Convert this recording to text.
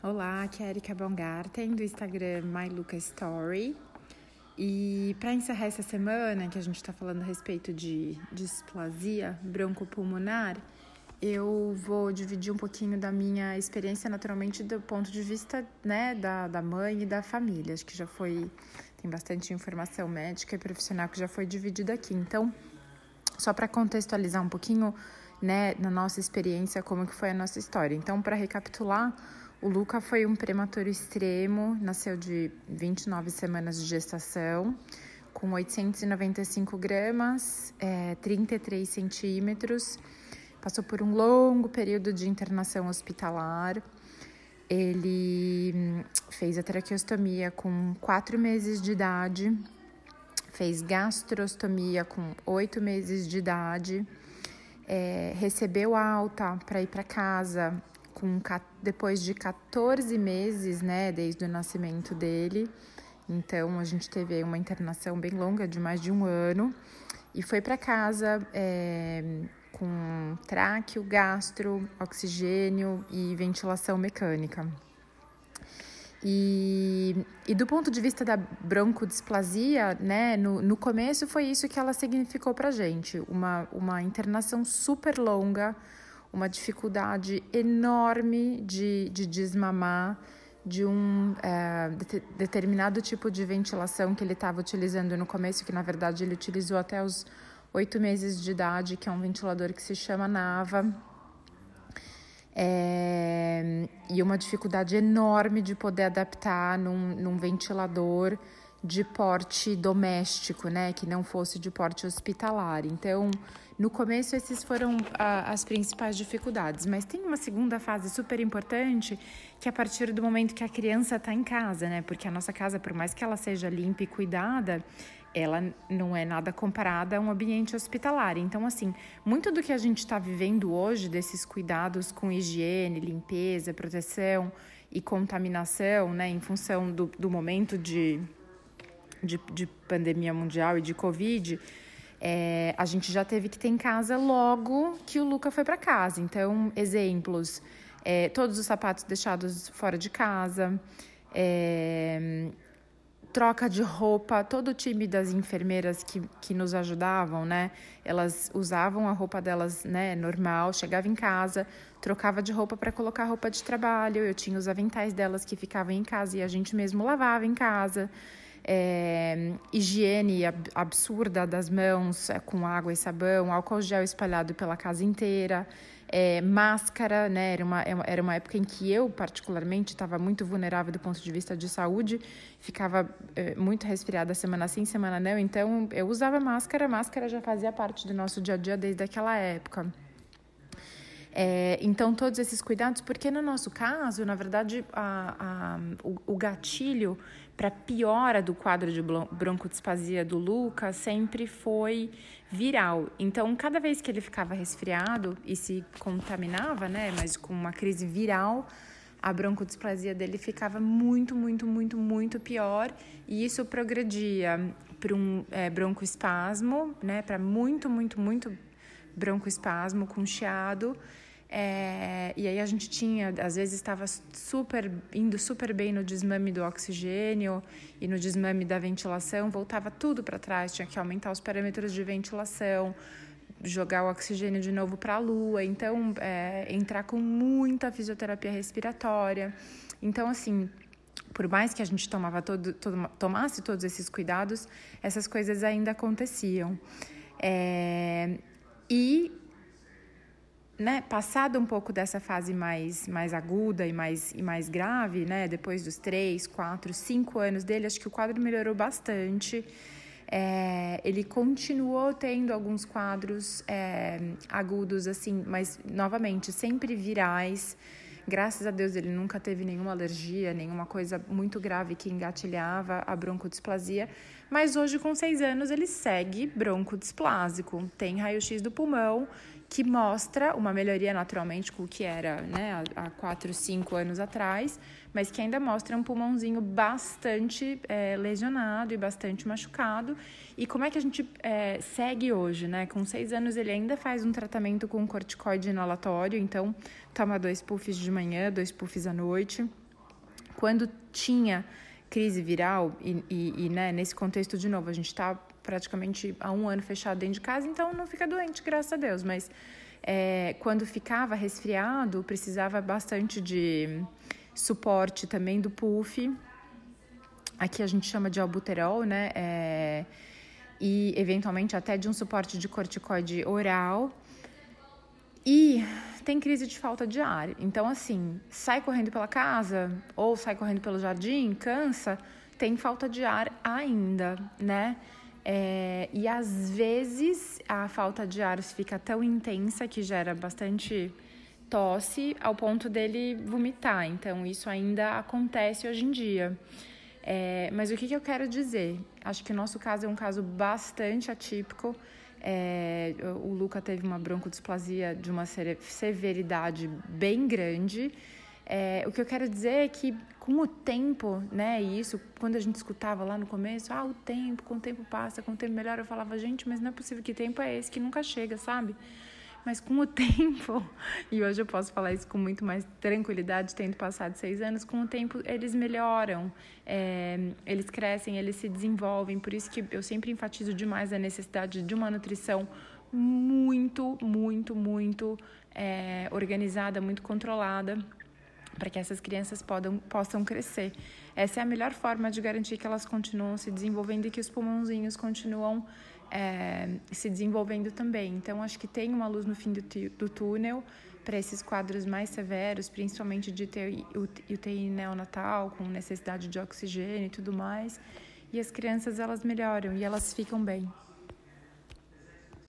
Olá, aqui é a Erika Baumgarten do Instagram MyLucaStory. E para encerrar essa semana, que a gente está falando a respeito de displasia broncopulmonar, eu vou dividir um pouquinho da minha experiência naturalmente do ponto de vista né, da, da mãe e da família. Acho que já foi, tem bastante informação médica e profissional que já foi dividida aqui. Então, só para contextualizar um pouquinho, né, na nossa experiência, como que foi a nossa história. Então, para recapitular, o Luca foi um prematuro extremo, nasceu de 29 semanas de gestação, com 895 gramas, é, 33 centímetros, passou por um longo período de internação hospitalar. Ele hum, fez a traqueostomia com 4 meses de idade, fez gastrostomia com 8 meses de idade, é, recebeu alta para ir para casa com, depois de 14 meses, né, desde o nascimento dele. Então, a gente teve uma internação bem longa, de mais de um ano, e foi para casa é, com tráqueo, gastro, oxigênio e ventilação mecânica. E, e do ponto de vista da broncodisplasia, né, no, no começo foi isso que ela significou para gente, uma, uma internação super longa, uma dificuldade enorme de, de desmamar, de um é, de, determinado tipo de ventilação que ele estava utilizando no começo, que na verdade ele utilizou até os oito meses de idade, que é um ventilador que se chama Nava. É, e uma dificuldade enorme de poder adaptar num, num ventilador de porte doméstico, né, que não fosse de porte hospitalar. Então, no começo, esses foram ah, as principais dificuldades, mas tem uma segunda fase super importante, que é a partir do momento que a criança está em casa, né? Porque a nossa casa, por mais que ela seja limpa e cuidada, ela não é nada comparada a um ambiente hospitalar. Então, assim, muito do que a gente está vivendo hoje, desses cuidados com higiene, limpeza, proteção e contaminação, né, em função do, do momento de, de, de pandemia mundial e de Covid, é, a gente já teve que ter em casa logo que o Luca foi para casa. Então, exemplos: é, todos os sapatos deixados fora de casa. É, troca de roupa, todo o time das enfermeiras que, que nos ajudavam, né? Elas usavam a roupa delas, né, normal, chegava em casa, trocava de roupa para colocar roupa de trabalho. Eu tinha os aventais delas que ficavam em casa e a gente mesmo lavava em casa. É, higiene absurda das mãos é, com água e sabão, álcool gel espalhado pela casa inteira é, máscara, né? Era uma, é era uma época em que eu, particularmente, estava muito vulnerável do ponto de vista de saúde, ficava é, muito resfriada semana sim, semana não, então eu usava máscara, máscara já fazia parte do nosso dia a dia desde aquela época. É, então, todos esses cuidados, porque no nosso caso, na verdade, a, a, o, o gatilho para piora do quadro de broncodisplasia do Luca sempre foi viral. Então, cada vez que ele ficava resfriado e se contaminava, né, mas com uma crise viral, a broncodisplasia dele ficava muito, muito, muito, muito pior e isso progredia para um é, broncoespasmo, né, para muito, muito, muito broncoespasmo com chiado é, e aí a gente tinha, às vezes estava super indo super bem no desmame do oxigênio e no desmame da ventilação, voltava tudo para trás, tinha que aumentar os parâmetros de ventilação, jogar o oxigênio de novo para a lua, então é, entrar com muita fisioterapia respiratória. Então, assim, por mais que a gente tomava todo, todo, tomasse todos esses cuidados, essas coisas ainda aconteciam. É, e né, passado um pouco dessa fase mais, mais aguda e mais, e mais grave, né, depois dos três, quatro, cinco anos dele, acho que o quadro melhorou bastante. É, ele continuou tendo alguns quadros é, agudos, assim, mas novamente sempre virais. Graças a Deus ele nunca teve nenhuma alergia, nenhuma coisa muito grave que engatilhava a broncodisplasia. Mas hoje, com seis anos, ele segue broncodisplásico. Tem raio-x do pulmão que mostra uma melhoria naturalmente com o que era né, há 4, 5 anos atrás, mas que ainda mostra um pulmãozinho bastante é, lesionado e bastante machucado. E como é que a gente é, segue hoje? Né? Com 6 anos ele ainda faz um tratamento com corticoide inalatório, então toma dois puffs de manhã, dois puffs à noite. quando tinha crise viral, e, e, e né, nesse contexto, de novo, a gente está praticamente há um ano fechado dentro de casa, então não fica doente, graças a Deus, mas é, quando ficava resfriado, precisava bastante de suporte também do puff. Aqui a gente chama de albuterol, né? É, e eventualmente até de um suporte de corticoide oral. E tem crise de falta de ar. Então, assim, sai correndo pela casa ou sai correndo pelo jardim, cansa, tem falta de ar ainda, né? É, e às vezes a falta de ar fica tão intensa que gera bastante tosse ao ponto dele vomitar. Então, isso ainda acontece hoje em dia. É, mas o que, que eu quero dizer? Acho que o nosso caso é um caso bastante atípico. É, o Luca teve uma broncodisplasia de uma severidade bem grande. É, o que eu quero dizer é que com o tempo, né, e isso, quando a gente escutava lá no começo, ah, o tempo, com o tempo passa, com o tempo melhora, eu falava, gente, mas não é possível que tempo é esse que nunca chega, sabe? Mas com o tempo, e hoje eu posso falar isso com muito mais tranquilidade, tendo passado seis anos, com o tempo eles melhoram, é, eles crescem, eles se desenvolvem. Por isso que eu sempre enfatizo demais a necessidade de uma nutrição muito, muito, muito é, organizada, muito controlada para que essas crianças podam, possam crescer. Essa é a melhor forma de garantir que elas continuam se desenvolvendo e que os pulmãozinhos continuam é, se desenvolvendo também. Então, acho que tem uma luz no fim do, do túnel para esses quadros mais severos, principalmente de UTI neonatal, com necessidade de oxigênio e tudo mais. E as crianças, elas melhoram e elas ficam bem.